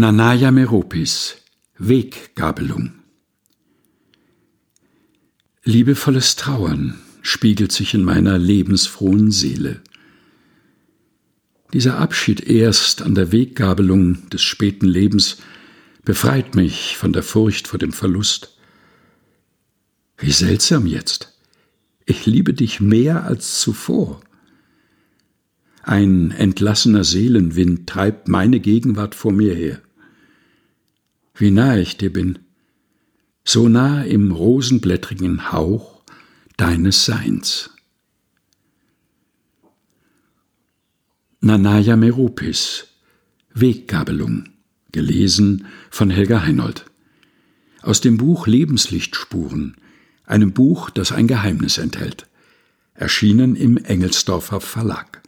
Nanaya Meropis Weggabelung Liebevolles Trauern spiegelt sich in meiner lebensfrohen Seele. Dieser Abschied erst an der Weggabelung des späten Lebens befreit mich von der Furcht vor dem Verlust. Wie seltsam jetzt. Ich liebe dich mehr als zuvor. Ein entlassener Seelenwind treibt meine Gegenwart vor mir her. Wie nah ich dir bin, so nah im rosenblättrigen Hauch deines Seins. Nanaya Meropis Weggabelung, gelesen von Helga Heinold. Aus dem Buch Lebenslichtspuren, einem Buch, das ein Geheimnis enthält, erschienen im Engelsdorfer Verlag.